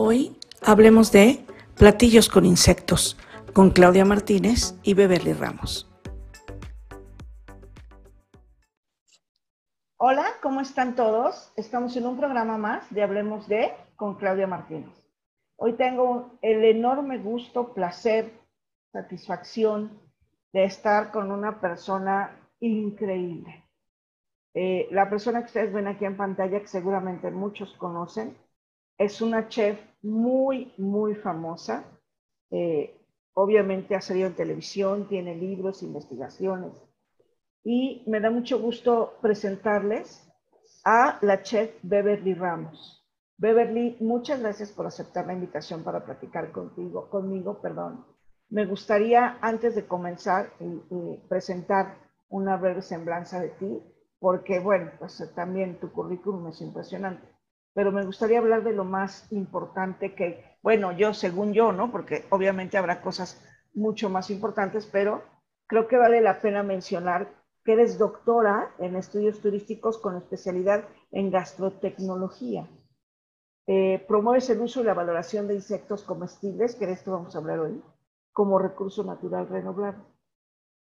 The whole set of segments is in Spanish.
Hoy hablemos de platillos con insectos con Claudia Martínez y Beverly Ramos. Hola, ¿cómo están todos? Estamos en un programa más de Hablemos de con Claudia Martínez. Hoy tengo el enorme gusto, placer, satisfacción de estar con una persona increíble. Eh, la persona que ustedes ven aquí en pantalla, que seguramente muchos conocen, es una chef muy, muy famosa. Eh, obviamente ha salido en televisión, tiene libros, investigaciones. Y me da mucho gusto presentarles a la chef Beverly Ramos. Beverly, muchas gracias por aceptar la invitación para platicar contigo, conmigo. Perdón. Me gustaría, antes de comenzar, presentar una breve semblanza de ti, porque, bueno, pues también tu currículum es impresionante pero me gustaría hablar de lo más importante que, bueno, yo según yo, ¿no? Porque obviamente habrá cosas mucho más importantes, pero creo que vale la pena mencionar que eres doctora en estudios turísticos con especialidad en gastrotecnología. Eh, promueves el uso y la valoración de insectos comestibles, que de esto vamos a hablar hoy, como recurso natural renovable.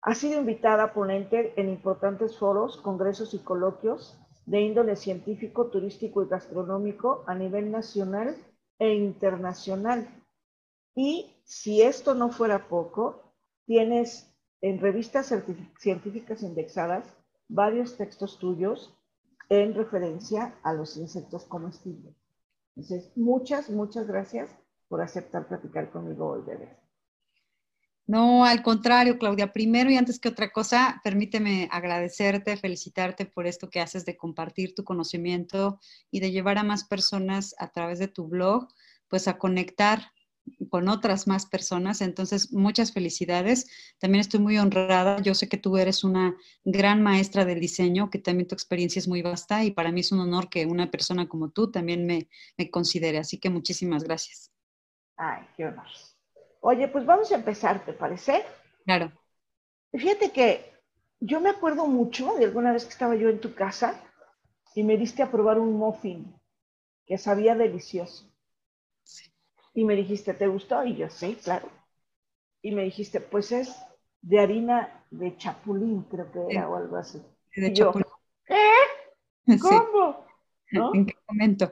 Ha sido invitada ponente en importantes foros, congresos y coloquios de índole científico, turístico y gastronómico a nivel nacional e internacional. Y si esto no fuera poco, tienes en revistas científicas indexadas varios textos tuyos en referencia a los insectos comestibles. Entonces, muchas, muchas gracias por aceptar platicar conmigo hoy, bebé. No, al contrario, Claudia. Primero y antes que otra cosa, permíteme agradecerte, felicitarte por esto que haces de compartir tu conocimiento y de llevar a más personas a través de tu blog, pues a conectar con otras más personas. Entonces, muchas felicidades. También estoy muy honrada. Yo sé que tú eres una gran maestra del diseño, que también tu experiencia es muy vasta y para mí es un honor que una persona como tú también me, me considere. Así que muchísimas gracias. Ay, qué honor. Oye, pues vamos a empezar, ¿te parece? Claro. Fíjate que yo me acuerdo mucho de alguna vez que estaba yo en tu casa y me diste a probar un muffin que sabía delicioso. Y me dijiste, ¿te gustó? Y yo, sí, claro. Y me dijiste, pues es de harina de chapulín, creo que era, o algo así. De chapulín. ¿Qué? ¿Cómo? ¿En qué momento?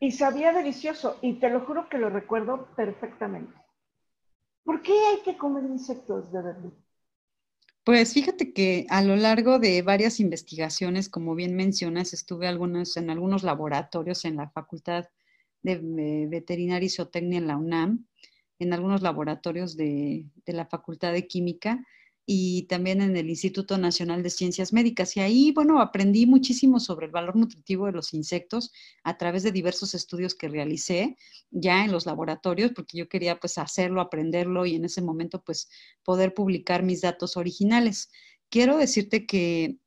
Y sabía delicioso, y te lo juro que lo recuerdo perfectamente. ¿Por qué hay que comer insectos de verdad? Pues fíjate que a lo largo de varias investigaciones, como bien mencionas, estuve algunos, en algunos laboratorios en la Facultad de Veterinaria y Zootecnia en la UNAM, en algunos laboratorios de la Facultad de Química, y también en el Instituto Nacional de Ciencias Médicas. Y ahí, bueno, aprendí muchísimo sobre el valor nutritivo de los insectos a través de diversos estudios que realicé ya en los laboratorios, porque yo quería pues hacerlo, aprenderlo y en ese momento pues poder publicar mis datos originales. Quiero decirte que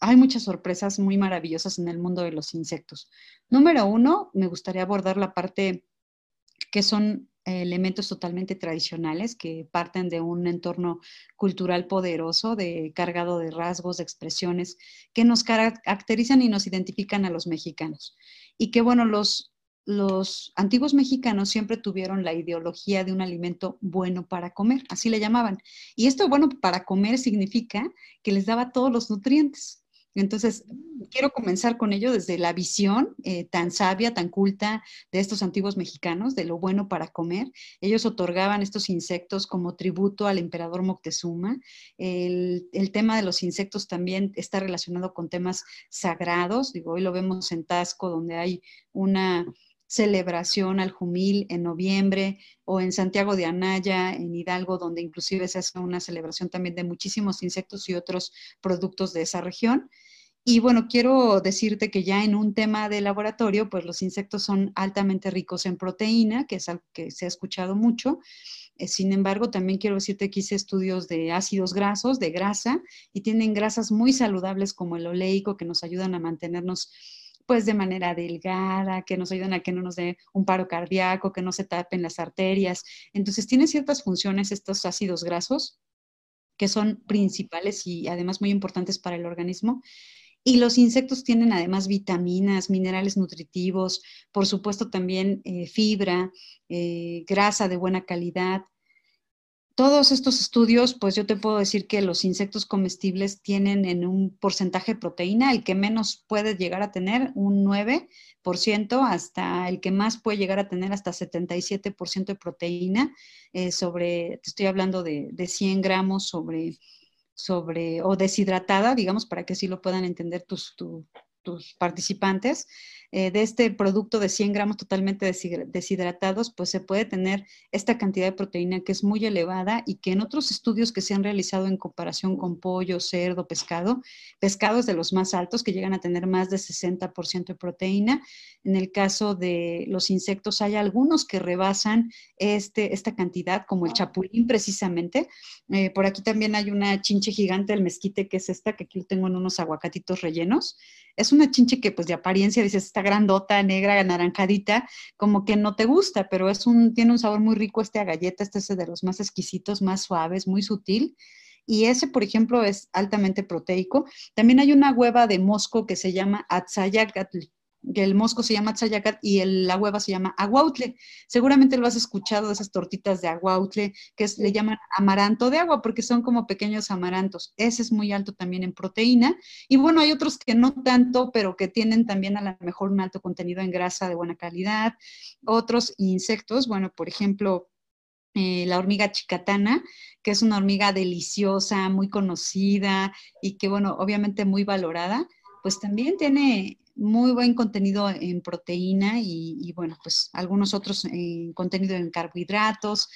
hay muchas sorpresas muy maravillosas en el mundo de los insectos. Número uno, me gustaría abordar la parte que son elementos totalmente tradicionales que parten de un entorno cultural poderoso, de, cargado de rasgos, de expresiones que nos caracterizan y nos identifican a los mexicanos. Y que, bueno, los, los antiguos mexicanos siempre tuvieron la ideología de un alimento bueno para comer, así le llamaban. Y esto bueno para comer significa que les daba todos los nutrientes. Entonces, quiero comenzar con ello desde la visión eh, tan sabia, tan culta de estos antiguos mexicanos, de lo bueno para comer. Ellos otorgaban estos insectos como tributo al emperador Moctezuma. El, tema de los insectos también está relacionado con temas sagrados. Digo, hoy lo vemos en Tasco, donde hay una celebración al Jumil en noviembre, o en Santiago de Anaya, en Hidalgo, donde inclusive se hace una celebración también de muchísimos insectos y otros productos de esa región. Y bueno, quiero decirte que ya en un tema de laboratorio, pues los insectos son altamente ricos en proteína, que es algo que se ha escuchado mucho. Eh, sin embargo, también quiero decirte que hice estudios de ácidos grasos, de grasa, y tienen grasas muy saludables como el oleico, que nos ayudan a mantenernos pues de manera delgada, que nos ayudan a que no nos dé un paro cardíaco, que no se tapen las arterias. Entonces, tiene ciertas funciones estos ácidos grasos que son principales y además muy importantes para el organismo. Y los insectos tienen además vitaminas, minerales nutritivos, por supuesto también eh, fibra, eh, grasa de buena calidad. Todos estos estudios, pues yo te puedo decir que los insectos comestibles tienen en un porcentaje de proteína, el que menos puede llegar a tener un 9%, hasta el que más puede llegar a tener hasta 77% de proteína, eh, sobre, te estoy hablando de, de 100 gramos sobre sobre, o deshidratada, digamos, para que así lo puedan entender tus, tus participantes, eh, de este producto de 100 gramos totalmente deshidratados, pues se puede tener esta cantidad de proteína que es muy elevada y que en otros estudios que se han realizado en comparación con pollo, cerdo, pescado, pescados de los más altos que llegan a tener más de 60% de proteína. En el caso de los insectos hay algunos que rebasan este, esta cantidad, como el chapulín precisamente. Eh, por aquí también hay una chinche gigante del mezquite que es esta, que aquí tengo en unos aguacatitos rellenos. Es una chinche que pues de apariencia dices, grandota, negra, anaranjadita, como que no te gusta, pero es un, tiene un sabor muy rico este a galleta, este es de los más exquisitos, más suaves, muy sutil. Y ese, por ejemplo, es altamente proteico. También hay una hueva de mosco que se llama Atzayacatl, que el mosco se llama tzayacat y la hueva se llama aguautle. Seguramente lo has escuchado, esas tortitas de aguautle, que le llaman amaranto de agua, porque son como pequeños amarantos. Ese es muy alto también en proteína. Y bueno, hay otros que no tanto, pero que tienen también a lo mejor un alto contenido en grasa de buena calidad. Otros insectos, bueno, por ejemplo, eh, la hormiga chicatana, que es una hormiga deliciosa, muy conocida y que, bueno, obviamente muy valorada, pues también tiene muy buen contenido en proteína y, bueno, pues algunos otros en contenido en carbohidratos.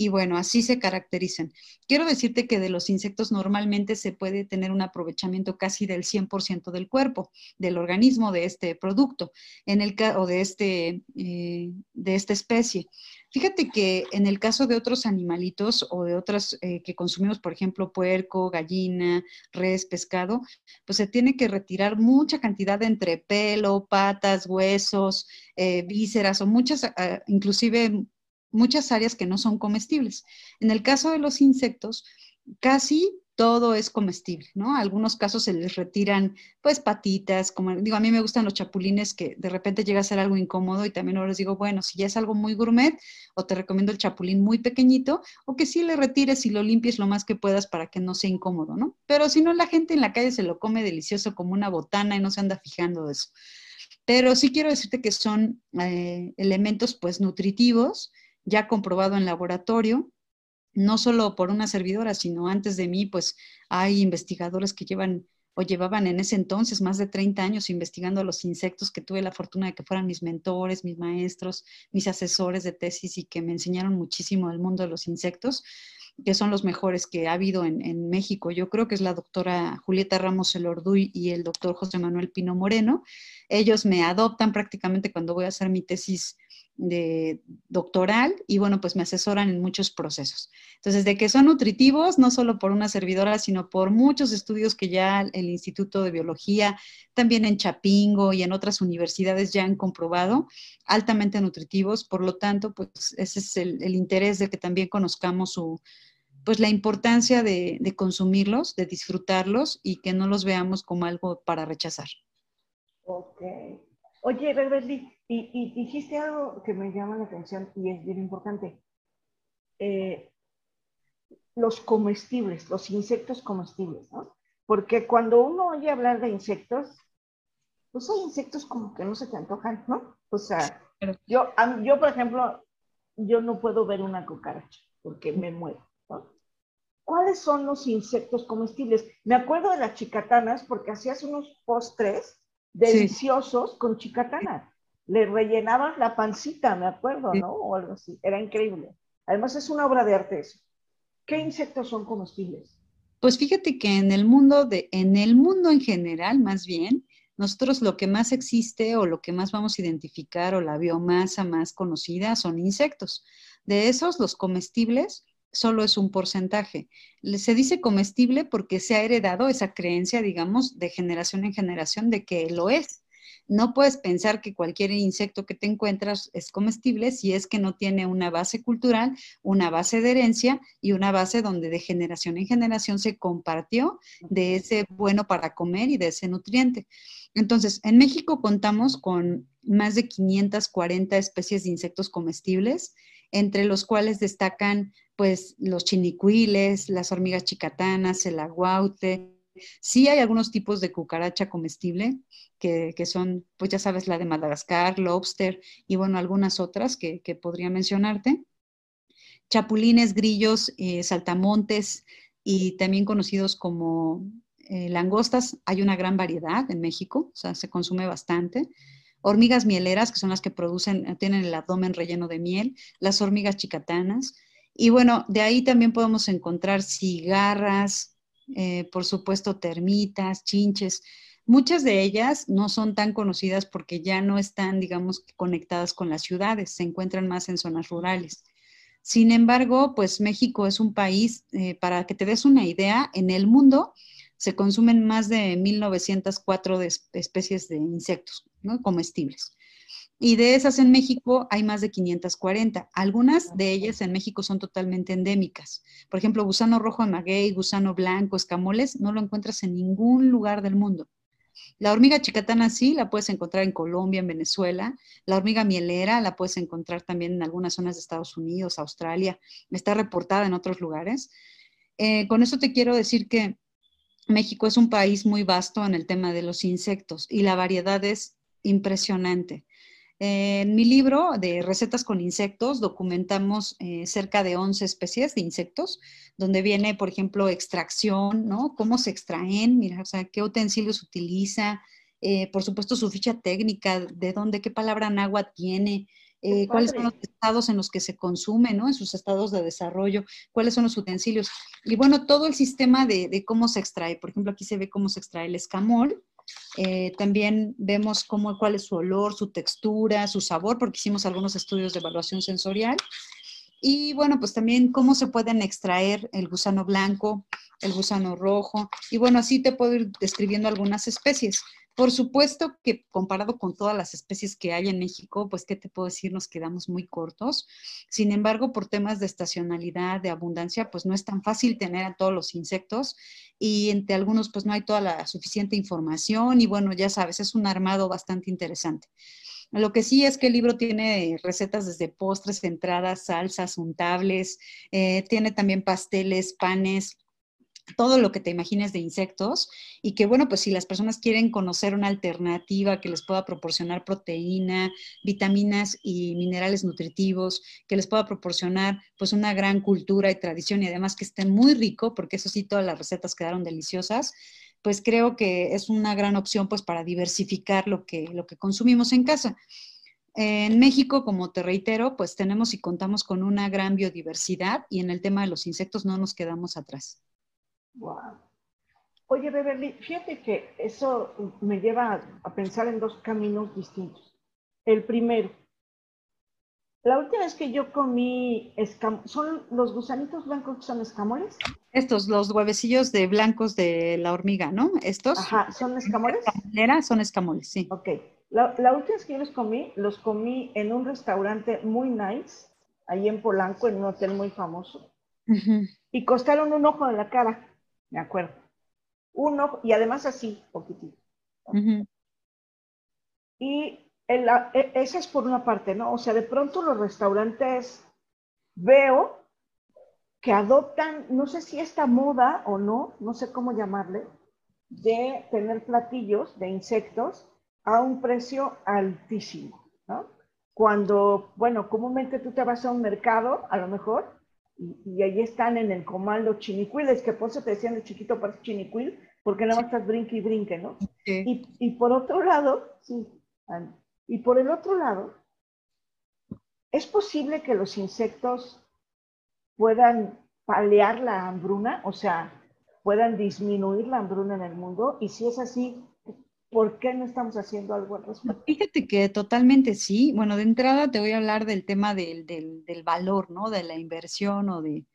Y bueno, así se caracterizan. Quiero decirte que de los insectos normalmente se puede tener un aprovechamiento casi del 100% del cuerpo, del organismo de este producto, en el o de, este, eh, de esta especie. Fíjate que en el caso de otros animalitos o de otras eh, que consumimos, por ejemplo, puerco, gallina, res, pescado, pues se tiene que retirar mucha cantidad entre pelo, patas, huesos, eh, vísceras o muchas, ah, inclusive muchas áreas que no son comestibles. En el caso de los insectos, casi todo es comestible, ¿no? algunos casos se les retiran, pues, patitas, como digo, a mí me gustan los chapulines que de repente llega a ser algo incómodo y también ahora les digo, bueno, si ya es algo muy gourmet, o te recomiendo el chapulín muy pequeñito, o que sí le retires y lo limpies lo más que puedas para que no sea incómodo, ¿no? Pero si no, la gente en la calle se lo come delicioso como una botana y no se anda fijando eso. Pero sí quiero decirte que son eh, elementos, pues, nutritivos, ya comprobado en laboratorio, no solo por una servidora, sino antes de mí, pues hay investigadores que llevan o llevaban en ese entonces más de 30 años investigando los insectos, que tuve la fortuna de que fueran mis mentores, mis maestros, mis asesores de tesis y que me enseñaron muchísimo del mundo de los insectos, que son los mejores que ha habido en, México. Yo creo que es la doctora Julieta Ramos Elorduy y el doctor José Manuel Pino Moreno. Ellos me adoptan prácticamente cuando voy a hacer mi tesis de doctoral y bueno, pues me asesoran en muchos procesos. Entonces, de que son nutritivos, no solo por una servidora, sino por muchos estudios que ya el Instituto de Biología, también en Chapingo y en otras universidades ya han comprobado, altamente nutritivos. Por lo tanto, pues ese es el, interés de que también conozcamos su, pues la importancia de, de consumirlos, de disfrutarlos y que no los veamos como algo para rechazar. Ok. Oye, Beverly, y, dijiste algo que me llama la atención y es bien importante. Eh, los comestibles, los insectos comestibles, ¿no? Porque cuando uno oye hablar de insectos, pues hay insectos como que no se te antojan, ¿no? O sea, yo, yo por ejemplo, yo no puedo ver una cucaracha porque me muero, ¿no? ¿Cuáles son los insectos comestibles? Me acuerdo de las chicatanas porque hacías unos postres deliciosos con chicatanas le rellenabas la pancita, me acuerdo, ¿no? O algo así. Era increíble. Además es una obra de arte eso. ¿Qué insectos son comestibles? Pues fíjate que en el mundo de, en el mundo en general, más bien, nosotros lo que más existe o lo que más vamos a identificar o la biomasa más conocida son insectos. De esos, los comestibles solo es un porcentaje. Se dice comestible porque se ha heredado esa creencia, digamos, de generación en generación de que lo es no puedes pensar que cualquier insecto que te encuentras es comestible si es que no tiene una base cultural, una base de herencia y una base donde de generación en generación se compartió de ese bueno para comer y de ese nutriente. Entonces, en México contamos con más de 540 especies de insectos comestibles, entre los cuales destacan pues los chinicuiles, las hormigas chicatanas, el aguaute, Sí hay algunos tipos de cucaracha comestible, que, son, pues ya sabes, la de Madagascar, lobster y bueno, algunas otras que, podría mencionarte. Chapulines, grillos, eh, saltamontes y también conocidos como eh, langostas. Hay una gran variedad en México, o sea, se consume bastante hormigas mieleras, que son las que producen, tienen el abdomen relleno de miel, las hormigas chicatanas. Y bueno, de ahí también podemos encontrar cigarras, eh, por supuesto termitas, chinches. Muchas de ellas no son tan conocidas porque ya no están, digamos, conectadas con las ciudades, se encuentran más en zonas rurales. Sin embargo, pues México es un país, eh, para que te des una idea, en el mundo se consumen más de 1.904 especies de insectos comestibles. Y de esas en México hay más de 540. Algunas de ellas en México son totalmente endémicas. Por ejemplo, gusano rojo de maguey, gusano blanco, escamoles, no lo encuentras en ningún lugar del mundo. La hormiga chicatana sí, la puedes encontrar en Colombia, en Venezuela. La hormiga mielera la puedes encontrar también en algunas zonas de Estados Unidos, Australia. Está reportada en otros lugares. Eh, con eso te quiero decir que México es un país muy vasto en el tema de los insectos y la variedad es impresionante. En mi libro de recetas con insectos documentamos eh, cerca de 11 especies de insectos, donde viene, por ejemplo, extracción, ¿no? Cómo se extraen, mira, o sea, qué utensilios utiliza, eh, por supuesto su ficha técnica, de dónde, qué palabra náhuatl tiene, eh, cuáles son los estados en los que se consume, ¿no? En sus estados de desarrollo, cuáles son los utensilios. Y bueno, todo el sistema de, de cómo se extrae. Por ejemplo, aquí se ve cómo se extrae el escamol, eh, también vemos cómo, cuál es su olor, su textura, su sabor, porque hicimos algunos estudios de evaluación sensorial. Y bueno, pues también cómo se pueden extraer el gusano blanco, el gusano rojo. Y bueno, así te puedo ir describiendo algunas especies. Por supuesto que comparado con todas las especies que hay en México, pues, ¿qué te puedo decir? Nos quedamos muy cortos. Sin embargo, por temas de estacionalidad, de abundancia, pues no es tan fácil tener a todos los insectos y entre algunos, pues no hay toda la suficiente información y bueno, ya sabes, es un armado bastante interesante. Lo que sí es que el libro tiene recetas desde postres, entradas, salsas, untables, eh, tiene también pasteles, panes, todo lo que te imagines de insectos y que bueno, pues si las personas quieren conocer una alternativa que les pueda proporcionar proteína, vitaminas y minerales nutritivos, que les pueda proporcionar pues una gran cultura y tradición y además que esté muy rico, porque eso sí, todas las recetas quedaron deliciosas, pues creo que es una gran opción pues para diversificar lo que, lo que consumimos en casa. En México, como te reitero, pues tenemos y contamos con una gran biodiversidad y en el tema de los insectos no nos quedamos atrás. Wow. Oye, Beverly, fíjate que eso me lleva a, pensar en dos caminos distintos. El primero, la última vez que yo comí escamoles, ¿son los gusanitos blancos que son escamoles? Estos, los huevecillos de blancos de la hormiga, ¿no? Estos. Ajá, ¿son escamoles? Son escamoles, sí. Ok. La, última vez que yo los comí, los comí en un restaurante muy nice, ahí en Polanco, en un hotel muy famoso. Y costaron un ojo de la cara me acuerdo. Uno, y además así, poquitito. Y esa e, es por una parte, ¿no? O sea, de pronto los restaurantes veo que adoptan, no sé si esta moda o no, no sé cómo llamarle, de tener platillos de insectos a un precio altísimo, ¿no? Cuando, bueno, comúnmente tú te vas a un mercado, a lo mejor, y, ahí están en el comando chinicuiles, que por eso te decían de chiquito parece chinicuil, porque nada más estás brinque y brinque, ¿no? Y, y, por otro lado, sí, y por el otro lado, ¿es posible que los insectos puedan paliar la hambruna? O sea, puedan disminuir la hambruna en el mundo? Y si es así, ¿Por qué no estamos haciendo algo al respecto? Fíjate que totalmente sí. Bueno, de entrada te voy a hablar del tema del, valor, ¿no? De la inversión o de,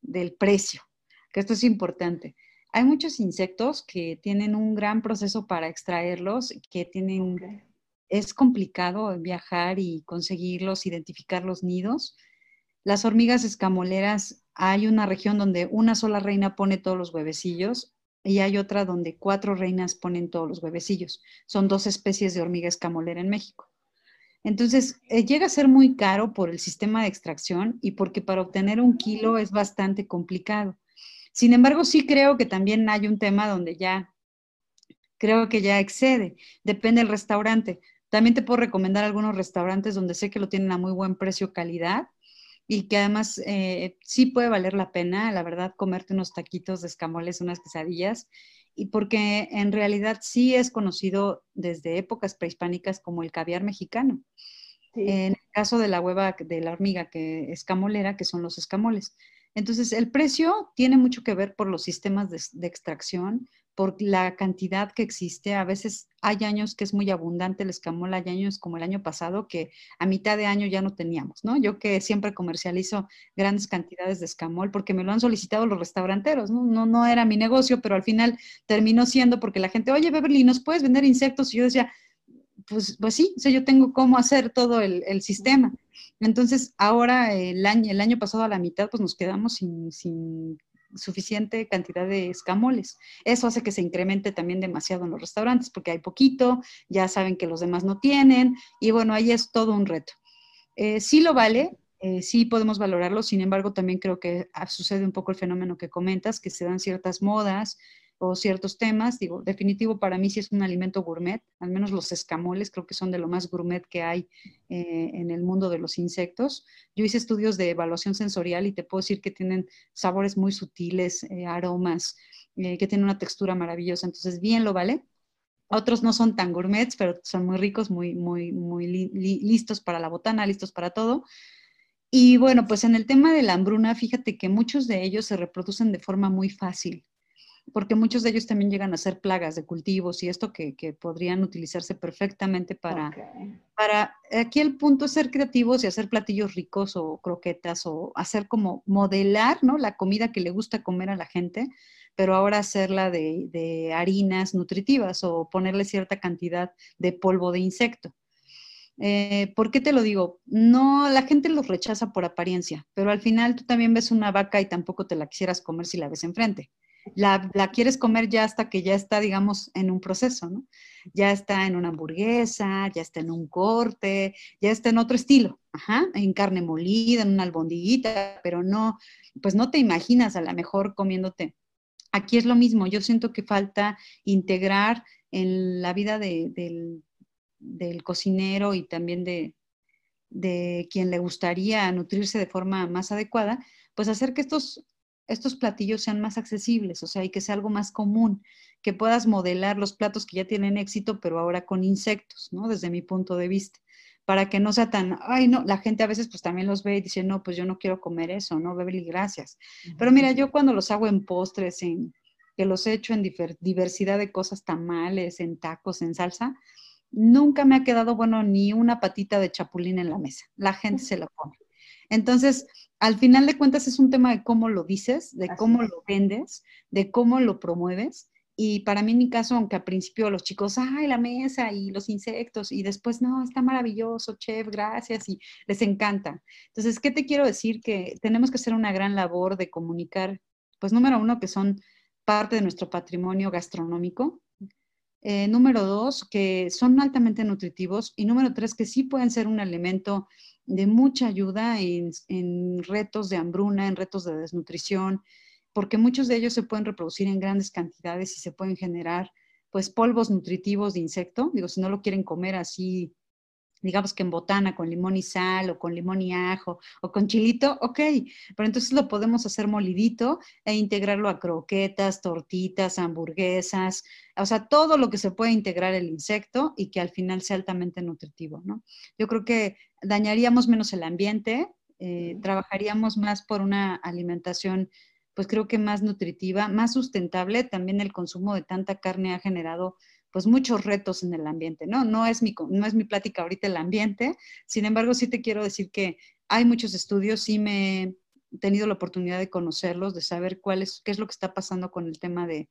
del precio, que esto es importante. hay muchos insectos que tienen un gran proceso para extraerlos, que tienen, es complicado viajar y conseguirlos, identificar los nidos. Las hormigas escamoleras, hay una región donde una sola reina pone todos los huevecillos y hay otra donde cuatro reinas ponen todos los huevecillos. Son dos especies de hormiga escamolera en México. Entonces, eh, llega a ser muy caro por el sistema de extracción y porque para obtener un kilo es bastante complicado. Sin embargo, sí creo que también hay un tema donde ya, creo que ya excede, depende del restaurante. También te puedo recomendar algunos restaurantes donde sé que lo tienen a muy buen precio, calidad, y que además eh, sí puede valer la pena, la verdad, comerte unos taquitos de escamoles, unas quesadillas, y porque en realidad sí es conocido desde épocas prehispánicas como el caviar mexicano. En el caso de la hueva de la hormiga que escamolera, que son los escamoles. Entonces, el precio tiene mucho que ver por los sistemas de, extracción, por la cantidad que existe. A veces hay años que es muy abundante el escamol, hay años como el año pasado que a mitad de año ya no teníamos, ¿no? Yo que siempre comercializo grandes cantidades de escamol porque me lo han solicitado los restauranteros, ¿no? No, no era mi negocio, pero al final terminó siendo porque la gente, oye, Beverly, ¿nos puedes vender insectos? Y yo decía, pues, pues sí, o yo tengo cómo hacer todo el, el sistema. Entonces, ahora el año, el año pasado a la mitad, pues nos quedamos sin, suficiente cantidad de escamoles. Eso hace que se incremente también demasiado en los restaurantes porque hay poquito, ya saben que los demás no tienen y bueno, ahí es todo un reto. Eh, sí lo vale, eh, sí podemos valorarlo, sin embargo también creo que sucede un poco el fenómeno que comentas, que se dan ciertas modas, o ciertos temas. Digo, definitivo para mí sí es un alimento gourmet, al menos los escamoles creo que son de lo más gourmet que hay eh, en el mundo de los insectos. Yo hice estudios de evaluación sensorial y te puedo decir que tienen sabores muy sutiles, eh, aromas, eh, que tienen una textura maravillosa, entonces bien lo vale. Otros no son tan gourmets, pero son muy ricos, muy, muy, muy listos para la botana, listos para todo. Y bueno, pues en el tema de la hambruna, fíjate que muchos de ellos se reproducen de forma muy fácil porque muchos de ellos también llegan a ser plagas de cultivos y esto que, podrían utilizarse perfectamente para, para, aquí el punto es ser creativos y hacer platillos ricos o croquetas o hacer como modelar, ¿no? La comida que le gusta comer a la gente, pero ahora hacerla de, harinas nutritivas o ponerle cierta cantidad de polvo de insecto. Eh, ¿Por qué te lo digo? No, la gente los rechaza por apariencia, pero al final tú también ves una vaca y tampoco te la quisieras comer si la ves enfrente la, quieres comer ya hasta que ya está, digamos, en un proceso, ¿no? Ya está en una hamburguesa, ya está en un corte, ya está en otro estilo, ajá, en carne molida, en una albondiguita, pero no, pues no te imaginas a lo mejor comiéndote. Aquí es lo mismo, yo siento que falta integrar en la vida del, cocinero y también de, de quien le gustaría nutrirse de forma más adecuada, pues hacer que estos estos platillos sean más accesibles, o sea, y que sea algo más común, que puedas modelar los platos que ya tienen éxito, pero ahora con insectos, ¿no? Desde mi punto de vista, para que no sea tan, ay, no, la gente a veces pues también los ve y dice, no, pues yo no quiero comer eso, ¿no? Beverly, gracias. Pero mira, yo cuando los hago en postres, en, que los he hecho en diversidad de cosas, tamales, en tacos, en salsa, nunca me ha quedado bueno ni una patita de chapulín en la mesa. La gente se la pone. Entonces, al final de cuentas es un tema de cómo lo dices, de cómo lo vendes, de cómo lo promueves. Y para mí, en mi caso, aunque al principio los chicos, ay, la mesa y los insectos, y después, no, está maravilloso, chef, gracias, y les encanta. Entonces, ¿qué te quiero decir? Que tenemos que hacer una gran labor de comunicar, pues número uno, que son parte de nuestro patrimonio gastronómico. Eh, número dos, que son altamente nutritivos. Y número tres, que sí pueden ser un elemento de mucha ayuda en, retos de hambruna, en retos de desnutrición, porque muchos de ellos se pueden reproducir en grandes cantidades y se pueden generar pues polvos nutritivos de insecto. Digo, si no lo quieren comer así digamos que en botana con limón y sal o con limón y ajo o con chilito, ok, pero entonces lo podemos hacer molidito e integrarlo a croquetas, tortitas, hamburguesas, o sea, todo lo que se puede integrar el insecto y que al final sea altamente nutritivo, ¿no? Yo creo que dañaríamos menos el ambiente, eh, trabajaríamos más por una alimentación pues creo que más nutritiva, más sustentable, también el consumo de tanta carne ha generado pues muchos retos en el ambiente, ¿no? No es mi, no es mi plática ahorita el ambiente, sin embargo sí te quiero decir que hay muchos estudios, sí me, tenido la oportunidad de conocerlos, de saber cuál es, qué es lo que está pasando con el tema de,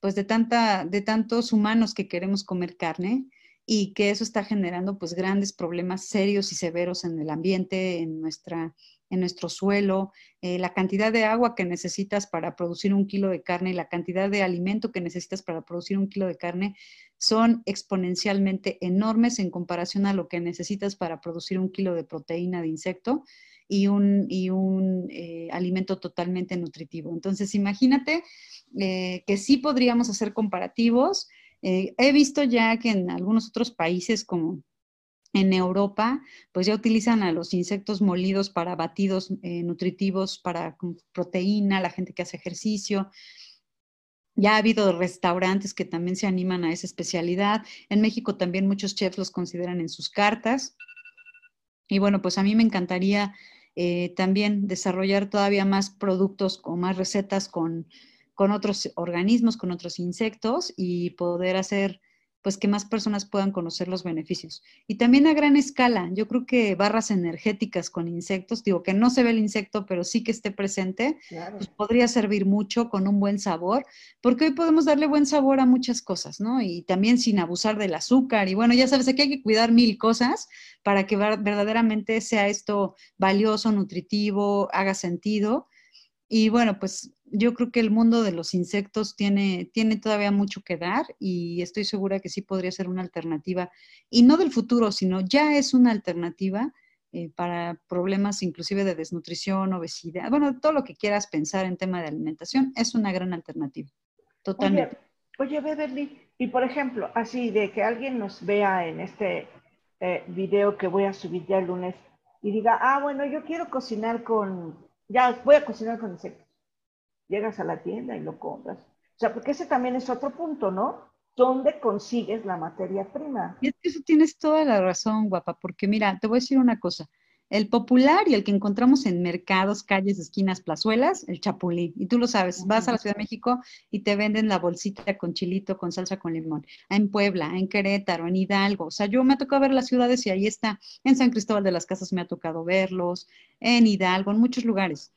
pues de tanta, de tantos humanos que queremos comer carne y que eso está generando pues grandes problemas serios y severos en el ambiente, en nuestra en nuestro suelo, eh, la cantidad de agua que necesitas para producir un kilo de carne y la cantidad de alimento que necesitas para producir un kilo de carne son exponencialmente enormes en comparación a lo que necesitas para producir un kilo de proteína de insecto y un, y un eh, alimento totalmente nutritivo. Entonces, imagínate eh, que sí podríamos hacer comparativos. he visto ya que en algunos otros países como en Europa, pues ya utilizan a los insectos molidos para batidos eh, nutritivos, para proteína, la gente que hace ejercicio. Ya ha habido restaurantes que también se animan a esa especialidad. En México también muchos chefs los consideran en sus cartas. Y bueno, pues a mí me encantaría eh, también desarrollar todavía más productos o más recetas con, con otros organismos, con otros insectos y poder hacer pues que más personas puedan conocer los beneficios. Y también a gran escala, yo creo que barras energéticas con insectos, digo que no se ve el insecto, pero sí que esté presente, pues podría servir mucho con un buen sabor, porque hoy podemos darle buen sabor a muchas cosas, ¿no? Y también sin abusar del azúcar. Y bueno, ya sabes, aquí hay que cuidar mil cosas para que verdaderamente sea esto valioso, nutritivo, haga sentido. Y bueno, pues yo creo que el mundo de los insectos tiene, tiene todavía mucho que dar y estoy segura que sí podría ser una alternativa, y no del futuro, sino ya es una alternativa eh, para problemas inclusive de desnutrición, obesidad, bueno, todo lo que quieras pensar en tema de alimentación, es una gran alternativa. Totalmente. Oye, oye Beverly, y por ejemplo, así de que alguien nos vea en este eh, video que voy a subir ya el lunes y diga, ah, bueno, yo quiero cocinar con, ya voy a cocinar con insectos llegas a la tienda y lo compras. O sea, porque ese también es otro punto, ¿no? ¿Dónde consigues la materia prima? Y es que eso tienes toda la razón, guapa, porque mira, te voy a decir una cosa. El popular y el que encontramos en mercados, calles, esquinas, plazuelas, el chapulí. Y tú lo sabes, vas a la Ciudad de México y te venden la bolsita con chilito, con salsa con limón. En Puebla, en Querétaro, en Hidalgo. O sea, yo me ha tocado ver las ciudades y ahí está. En San Cristóbal de las Casas me ha tocado verlos, en Hidalgo, en muchos lugares.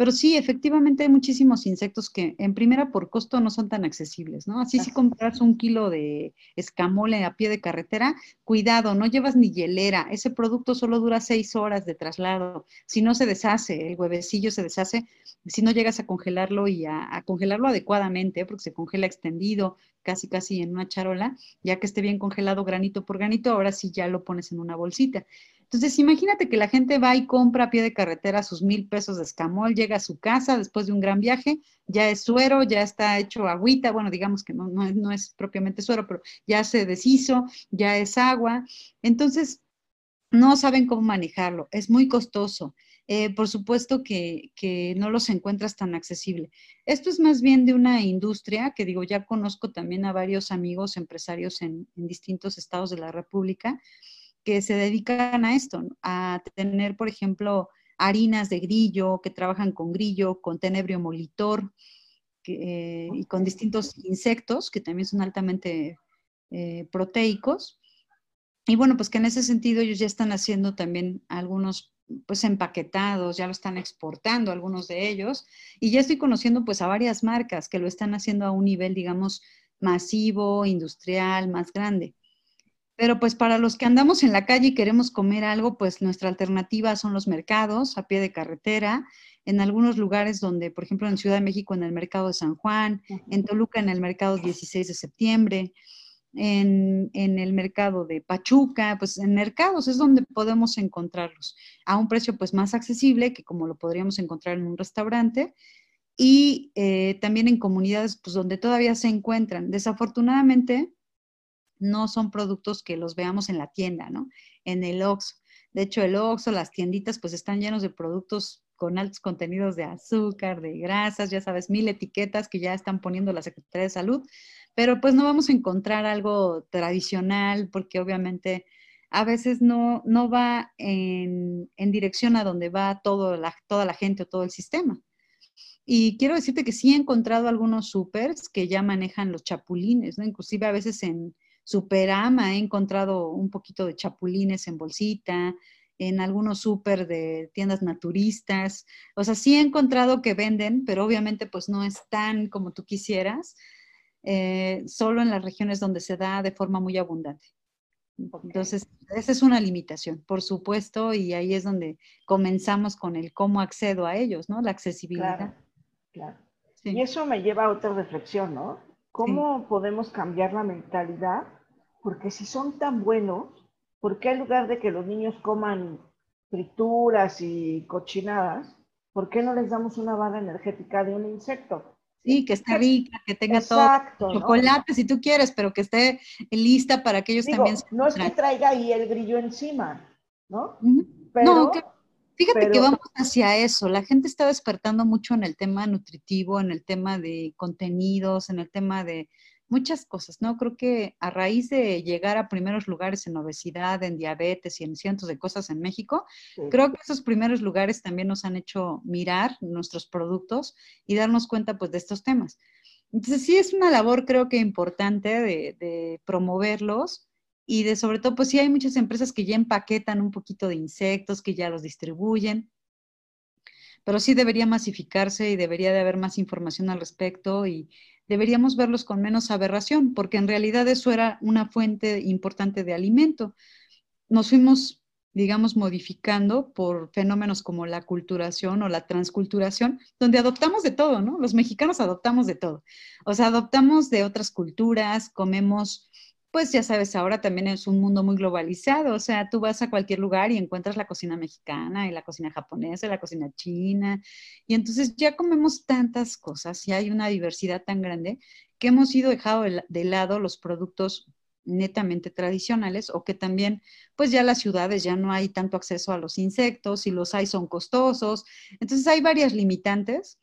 Pero sí, efectivamente hay muchísimos insectos que en primera por costo no son tan accesibles, ¿no? Así si compras un kilo de escamole a pie de carretera, cuidado, no llevas ni hielera, ese producto solo dura seis horas de traslado, si no se deshace, el huevecillo se deshace, si no llegas a congelarlo y a, congelarlo adecuadamente, porque se congela extendido, casi casi en una charola, ya que esté bien congelado granito por granito, ahora sí ya lo pones en una bolsita. Entonces, imagínate que la gente va y compra a pie de carretera sus mil pesos de escamol, llega a su casa después de un gran viaje, ya es suero, ya está hecho agüita, bueno, digamos que no, no, es propiamente suero, pero ya se deshizo, ya es agua. Entonces, no saben cómo manejarlo, es muy costoso. Eh, por supuesto que, no los encuentras tan accesible. Esto es más bien de una industria que digo, ya conozco también a varios amigos empresarios en, distintos estados de la República que se dedican a esto, a tener, por ejemplo, harinas de grillo, que trabajan con grillo, con tenebrio molitor eh, y con distintos insectos que también son altamente eh, proteicos. Y bueno, pues que en ese sentido ellos ya están haciendo también algunos pues empaquetados, ya lo están exportando algunos de ellos. Y ya estoy conociendo pues a varias marcas que lo están haciendo a un nivel digamos masivo, industrial, más grande. Pero pues para los que andamos en la calle y queremos comer algo, pues nuestra alternativa son los mercados a pie de carretera, en algunos lugares donde, por ejemplo, en Ciudad de México en el mercado de San Juan, en Toluca en el mercado 16 de septiembre, en, el mercado de Pachuca, pues en mercados es donde podemos encontrarlos a un precio pues más accesible que como lo podríamos encontrar en un restaurante y eh, también en comunidades pues donde todavía se encuentran. Desafortunadamente, no son productos que los veamos en la tienda, ¿no? En el Oxxo. De hecho, el Oxxo, las tienditas, pues están llenos de productos con altos contenidos de azúcar, de grasas, ya sabes, mil etiquetas que ya están poniendo la Secretaría de Salud, pero pues no vamos a encontrar algo tradicional porque obviamente a veces no, no va en, dirección a donde va todo la, toda la gente o todo el sistema. Y quiero decirte que sí he encontrado algunos supers que ya manejan los chapulines, ¿no? Inclusive a veces en, Superama he encontrado un poquito de chapulines en bolsita, en algunos súper de tiendas naturistas. O sea, sí he encontrado que venden, pero obviamente pues no es tan como tú quisieras, eh, solo en las regiones donde se da de forma muy abundante. Entonces, esa es una limitación, por supuesto, y ahí es donde comenzamos con el cómo accedo a ellos, ¿no? La accesibilidad. Claro, claro. Y eso me lleva a otra reflexión, ¿no? ¿Cómo podemos cambiar la mentalidad? Porque si son tan buenos, ¿por qué en lugar de que los niños coman frituras y cochinadas, ¿por qué no les damos una barra energética de un insecto? Sí, que esté rica, que tenga todo. Chocolate si tú quieres, pero que esté lista para que ellos también se No es que traiga ahí el grillo encima, ¿no? no, fíjate que vamos hacia eso. La gente está despertando mucho en el tema nutritivo, en el tema de contenidos, en el tema de muchas cosas, ¿no? Creo que a raíz de llegar a primeros lugares en obesidad, en diabetes y en cientos de cosas en México, creo que esos primeros lugares también nos han hecho mirar nuestros productos y darnos cuenta pues de estos temas. Entonces sí es una labor creo que importante de, de promoverlos y de sobre todo pues sí hay muchas empresas que ya empaquetan un poquito de insectos, que ya los distribuyen pero sí debería masificarse y debería de haber más información al respecto y, deberíamos verlos con menos aberración, porque en realidad eso era una fuente importante de alimento. Nos fuimos, digamos, modificando por fenómenos como la culturación o la transculturación, donde adoptamos de todo, ¿no? Los mexicanos adoptamos de todo. O sea, adoptamos de otras culturas, comemos pues ya sabes, ahora también es un mundo muy globalizado, o sea, tú vas a cualquier lugar y encuentras la cocina mexicana y la cocina japonesa y la cocina china, y entonces ya comemos tantas cosas y hay una diversidad tan grande que hemos ido dejado de lado los productos netamente tradicionales o que también, pues ya las ciudades ya no hay tanto acceso a los insectos y los hay son costosos. Entonces hay varias limitantes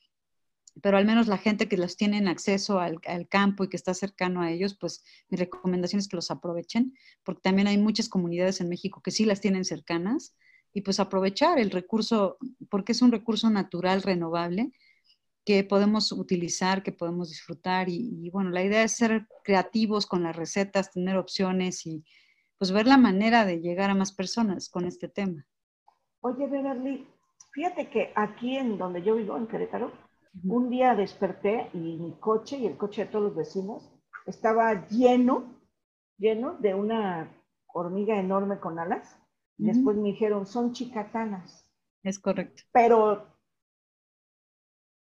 pero al menos la gente que los tiene en acceso al, campo y que está cercano a ellos, pues mi recomendación es que los aprovechen, porque también hay muchas comunidades en México que sí las tienen cercanas y pues aprovechar el recurso, porque es un recurso natural renovable que podemos utilizar, que podemos disfrutar y, bueno, la idea es ser creativos con las recetas, tener opciones y pues ver la manera de llegar a más personas con este tema. Oye, Beverly, fíjate que aquí en donde yo vivo, en Querétaro, un día desperté y mi coche y el coche de todos los vecinos estaba lleno, lleno de una hormiga enorme con alas. Después me dijeron, son chicatanas. Es correcto. Pero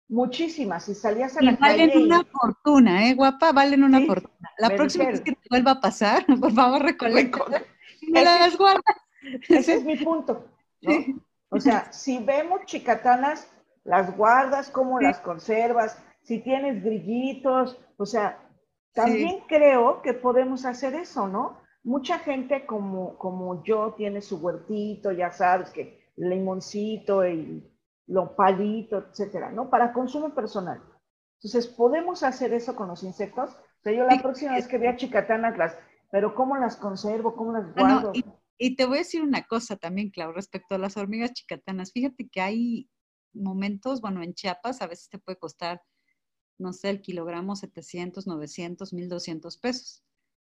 muchísimas. Y salías a la valen una fortuna, ¿eh, guapa? Valen una fortuna. La próxima vez que te vuelva a pasar, por favor, recolecta. me las guardas. Ese es mi punto. O sea, si vemos chicatanas, las guardas, cómo las conservas, si tienes grillitos, o sea, también creo que podemos hacer eso, ¿no? Mucha gente como, como yo tiene su huertito, ya sabes, que limoncito, el palito, etcétera, ¿no? Para consumo personal. Entonces, ¿podemos hacer eso con los insectos? O sea, yo la próxima vez que vea chicatanas, las, pero ¿cómo las conservo? ¿Cómo las guardo? y, y, te voy a decir una cosa también, Clau, respecto a las hormigas chicatanas. Fíjate que hay momentos, bueno, en Chiapas a veces te puede costar, no sé, el kilogramo 700, 900, 1200 pesos.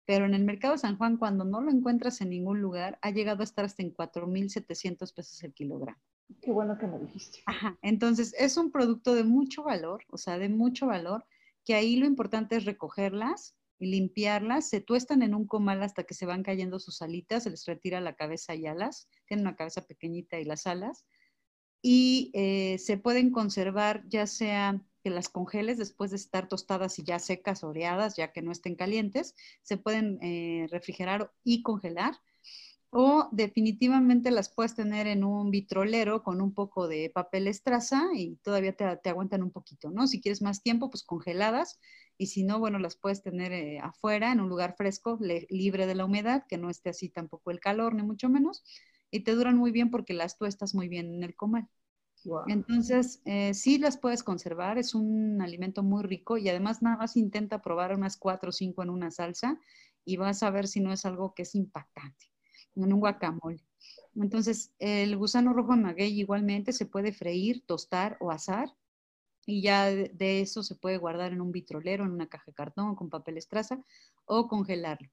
Pero en el mercado de San Juan, cuando no lo encuentras en ningún lugar, ha llegado a estar hasta en 4700 pesos el kilogramo. Qué bueno que me dijiste. Ajá, entonces es un producto de mucho valor, o sea, de mucho valor, que ahí lo importante es recogerlas y limpiarlas, se tuestan en un comal hasta que se van cayendo sus alitas, se les retira la cabeza y alas, tienen una cabeza pequeñita y las alas, y eh, se pueden conservar ya sea que las congeles después de estar tostadas y ya secas, oreadas, ya que no estén calientes, se pueden eh, refrigerar y congelar o definitivamente las puedes tener en un vitrolero con un poco de papel estraza y todavía te, aguantan un poquito, ¿no? Si quieres más tiempo, pues congeladas y si no, bueno, las puedes tener eh, afuera en un lugar fresco, libre de la humedad, que no esté así tampoco el calor, ni mucho menos y te duran muy bien porque las tuestas muy bien en el comal. Entonces, eh, sí las puedes conservar, es un alimento muy rico y además nada más intenta probar unas cuatro o cinco en una salsa y vas a ver si no es algo que es impactante, en un guacamole. Entonces, el gusano rojo de maguey igualmente se puede freír, tostar o asar y ya de eso se puede guardar en un vitrolero, en una caja de cartón con papel estraza o congelarlo.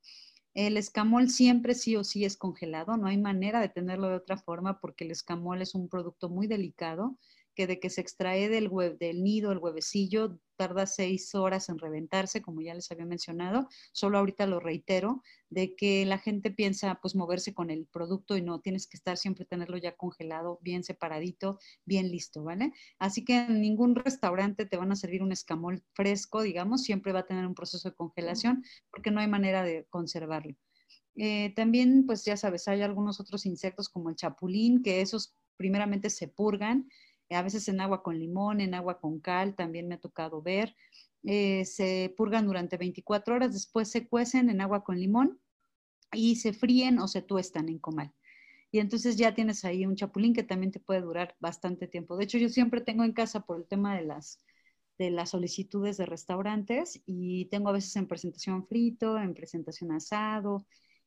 El escamol siempre sí o sí es congelado, no hay manera de tenerlo de otra forma porque el escamol es un producto muy delicado que de que se extrae del, del nido, el huevecillo, tarda seis horas en reventarse, como ya les había mencionado. Solo ahorita lo reitero, de que la gente piensa pues moverse con el producto y no, tienes que estar siempre tenerlo ya congelado, bien separadito, bien listo, ¿vale? Así que en ningún restaurante te van a servir un escamol fresco, digamos, siempre va a tener un proceso de congelación porque no hay manera de conservarlo. Eh, también, pues ya sabes, hay algunos otros insectos como el chapulín, que esos primeramente se purgan a veces en agua con limón, en agua con cal, también me ha tocado ver. Eh, se purgan durante 24 horas, después se cuecen en agua con limón y se fríen o se tuestan en comal. Y entonces ya tienes ahí un chapulín que también te puede durar bastante tiempo. De hecho, yo siempre tengo en casa por el tema de las, de las solicitudes de restaurantes y tengo a veces en presentación frito, en presentación asado.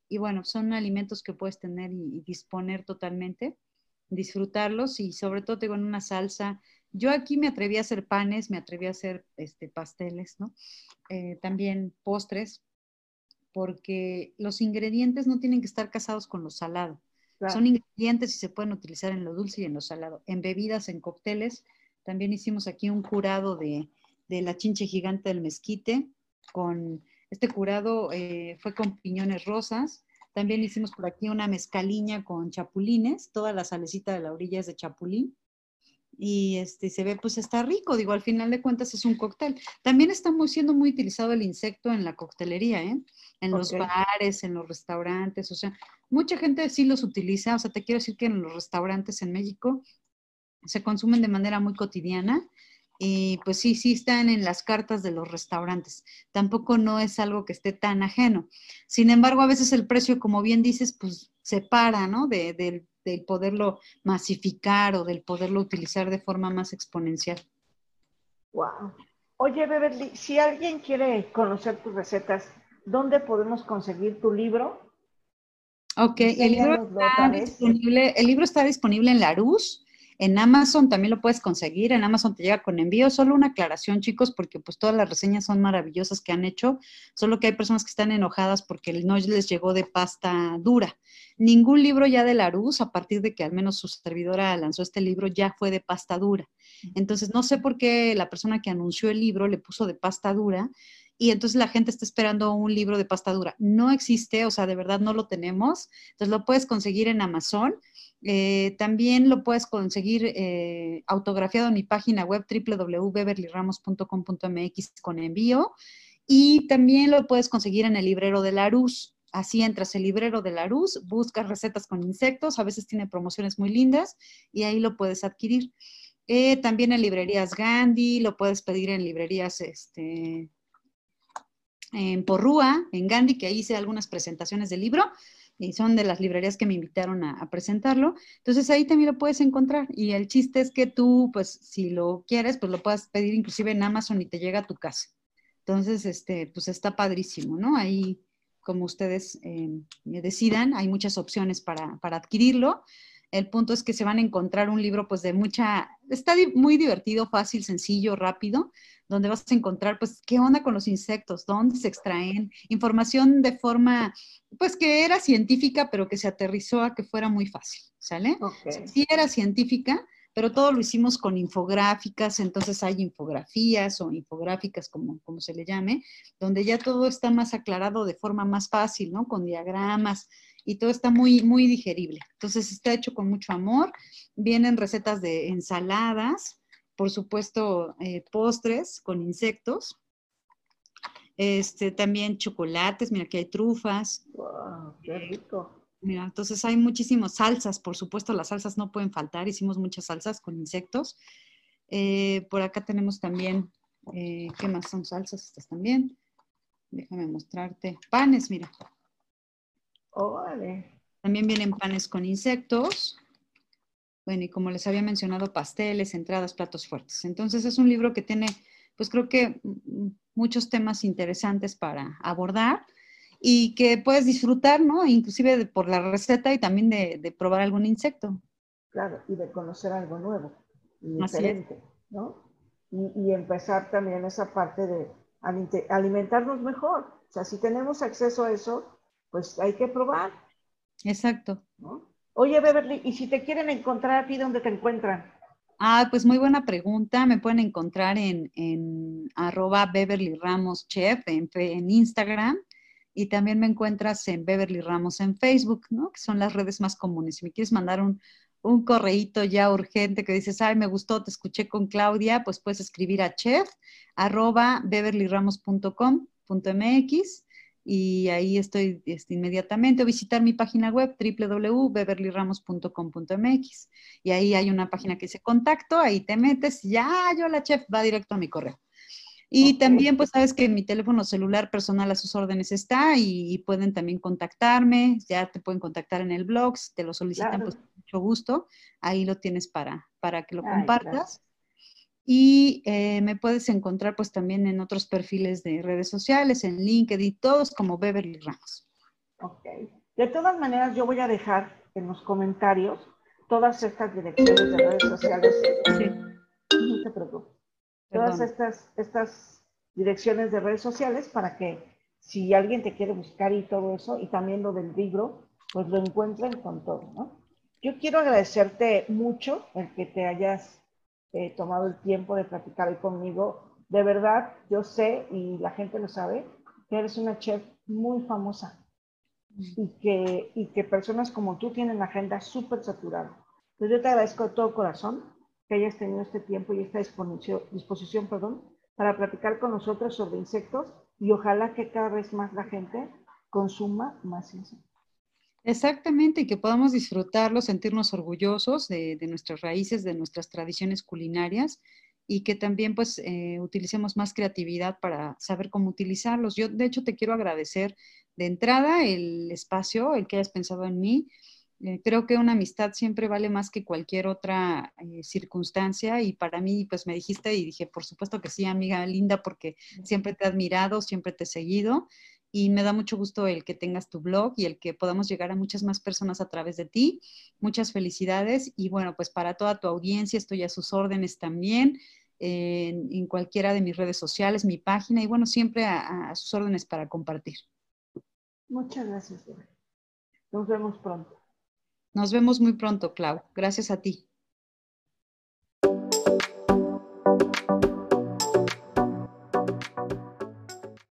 Y bueno, son alimentos que puedes tener y disponer totalmente disfrutarlos y sobre todo tengo en una salsa. Yo aquí me atreví a hacer panes, me atreví a hacer este, pasteles, ¿no? Eh, también postres, porque los ingredientes no tienen que estar casados con lo salado. Son ingredientes y se pueden utilizar en lo dulce y en lo salado. En bebidas, en cócteles, también hicimos aquí un curado de, de la chinche gigante del mezquite. Con este curado eh, fue con piñones rosas, también hicimos por aquí una mezcaliña con chapulines, toda la salecita de la orilla es de chapulín. Y este, se ve, pues está rico, digo, al final de cuentas es un cóctel. También está muy, siendo muy utilizado el insecto en la coctelería, ¿eh? en los bares, en los restaurantes, o sea, mucha gente sí los utiliza, o sea, te quiero decir que en los restaurantes en México se consumen de manera muy cotidiana y pues sí, sí están en las cartas de los restaurantes. Tampoco no es algo que esté tan ajeno. Sin embargo, a veces el precio, como bien dices, pues se para, ¿no? De, del poderlo masificar o del poderlo utilizar de forma más exponencial. Wow. Oye, Beverly, si alguien quiere conocer tus recetas, ¿dónde podemos conseguir tu libro? Ok, el libro, está disponible, el libro está disponible en Larus en Amazon también lo puedes conseguir, en Amazon te llega con envío. Solo una aclaración, chicos, porque pues todas las reseñas son maravillosas que han hecho, solo que hay personas que están enojadas porque no les llegó de pasta dura. Ningún libro ya de Larus, a partir de que al menos su servidora lanzó este libro, ya fue de pasta dura. Entonces, no sé por qué la persona que anunció el libro le puso de pasta dura y entonces la gente está esperando un libro de pasta dura. No existe, o sea, de verdad no lo tenemos. Entonces lo puedes conseguir en Amazon eh, también lo puedes conseguir eh, autografiado en mi página web www.beverlyramos.com.mx con envío y también lo puedes conseguir en el librero de la Luz. Así entras el librero de la Luz, buscas recetas con insectos, a veces tiene promociones muy lindas y ahí lo puedes adquirir. Eh, también en librerías Gandhi, lo puedes pedir en librerías este, en Porrúa, en Gandhi, que ahí hice algunas presentaciones del libro y son de las librerías que me invitaron a, presentarlo. Entonces ahí también lo puedes encontrar y el chiste es que tú, pues si lo quieres, pues lo puedas pedir inclusive en Amazon y te llega a tu casa. Entonces, este, pues está padrísimo, ¿no? Ahí, como ustedes eh, decidan, hay muchas opciones para, para adquirirlo. El punto es que se van a encontrar un libro pues de mucha, está muy divertido, fácil, sencillo, rápido, donde vas a encontrar pues qué onda con los insectos, dónde se extraen, información de forma pues que era científica, pero que se aterrizó a que fuera muy fácil, ¿sale? Sí era científica, pero todo lo hicimos con infográficas, entonces hay infografías o infográficas, como, como se le llame, donde ya todo está más aclarado de forma más fácil, ¿no? Con diagramas, y todo está muy, muy digerible. Entonces está hecho con mucho amor. Vienen recetas de ensaladas, por supuesto, eh, postres con insectos. Este, también chocolates, mira, aquí hay trufas. ¡Wow! ¡Qué rico! Mira, entonces hay muchísimas salsas, por supuesto, las salsas no pueden faltar. Hicimos muchas salsas con insectos. Eh, por acá tenemos también, eh, ¿qué más son salsas estas también? Déjame mostrarte. Panes, mira. También vienen panes con insectos. Bueno, y como les había mencionado, pasteles, entradas, platos fuertes. Entonces es un libro que tiene, pues creo que muchos temas interesantes para abordar y que puedes disfrutar, ¿no? Inclusive por la receta y también de, probar algún insecto. Claro, y de conocer algo nuevo y diferente, ¿no? Y, y, empezar también esa parte de alimentarnos mejor. O sea, si tenemos acceso a eso, pues hay que probar. Exacto. Oye, Beverly, ¿y si te quieren encontrar a ti, dónde te encuentran? Ah, pues muy buena pregunta. Me pueden encontrar en, en arroba Beverly Ramos Chef en, en, Instagram y también me encuentras en Beverly Ramos en Facebook, ¿no? Que son las redes más comunes. Si me quieres mandar un, un correíto ya urgente que dices, ay, me gustó, te escuché con Claudia, pues puedes escribir a chef arroba beverlyramos.com.mx y ahí estoy este, inmediatamente o visitar mi página web www.beverlyramos.com.mx y ahí hay una página que dice contacto, ahí te metes, ya yo la chef va directo a mi correo. Y también, pues sabes que mi teléfono celular personal a sus órdenes está y, pueden también contactarme, ya te pueden contactar en el blog, si te lo solicitan, pues mucho gusto, ahí lo tienes para, para que lo compartas. Y eh, me puedes encontrar pues también en otros perfiles de redes sociales, en LinkedIn, todos como Beverly Ramos. Ok. De todas maneras, yo voy a dejar en los comentarios todas estas direcciones de redes sociales. Sí. No te preocupes. Todas estas, estas direcciones de redes sociales para que si alguien te quiere buscar y todo eso, y también lo del libro, pues lo encuentren con todo, ¿no? Yo quiero agradecerte mucho el que te hayas eh, tomado el tiempo de platicar hoy conmigo. De verdad, yo sé, y la gente lo sabe, que eres una chef muy famosa y que, y que personas como tú tienen la agenda súper saturada. Entonces yo te agradezco de todo corazón que hayas tenido este tiempo y esta disposición, disposición perdón, para platicar con nosotros sobre insectos y ojalá que cada vez más la gente consuma más insectos. Exactamente, y que podamos disfrutarlo, sentirnos orgullosos de, nuestras raíces, de nuestras tradiciones culinarias y que también pues eh, utilicemos más creatividad para saber cómo utilizarlos. Yo de hecho te quiero agradecer de entrada el espacio, el que hayas pensado en mí. Eh, creo que una amistad siempre vale más que cualquier otra eh, circunstancia y para mí pues me dijiste y dije por supuesto que sí, amiga linda, porque siempre te he admirado, siempre te he seguido y me da mucho gusto el que tengas tu blog y el que podamos llegar a muchas más personas a través de ti. Muchas felicidades y bueno, pues para toda tu audiencia estoy a sus órdenes también en, cualquiera de mis redes sociales, mi página y bueno, siempre a, sus órdenes para compartir. Muchas gracias. Nos vemos pronto. Nos vemos muy pronto, Clau. Gracias a ti.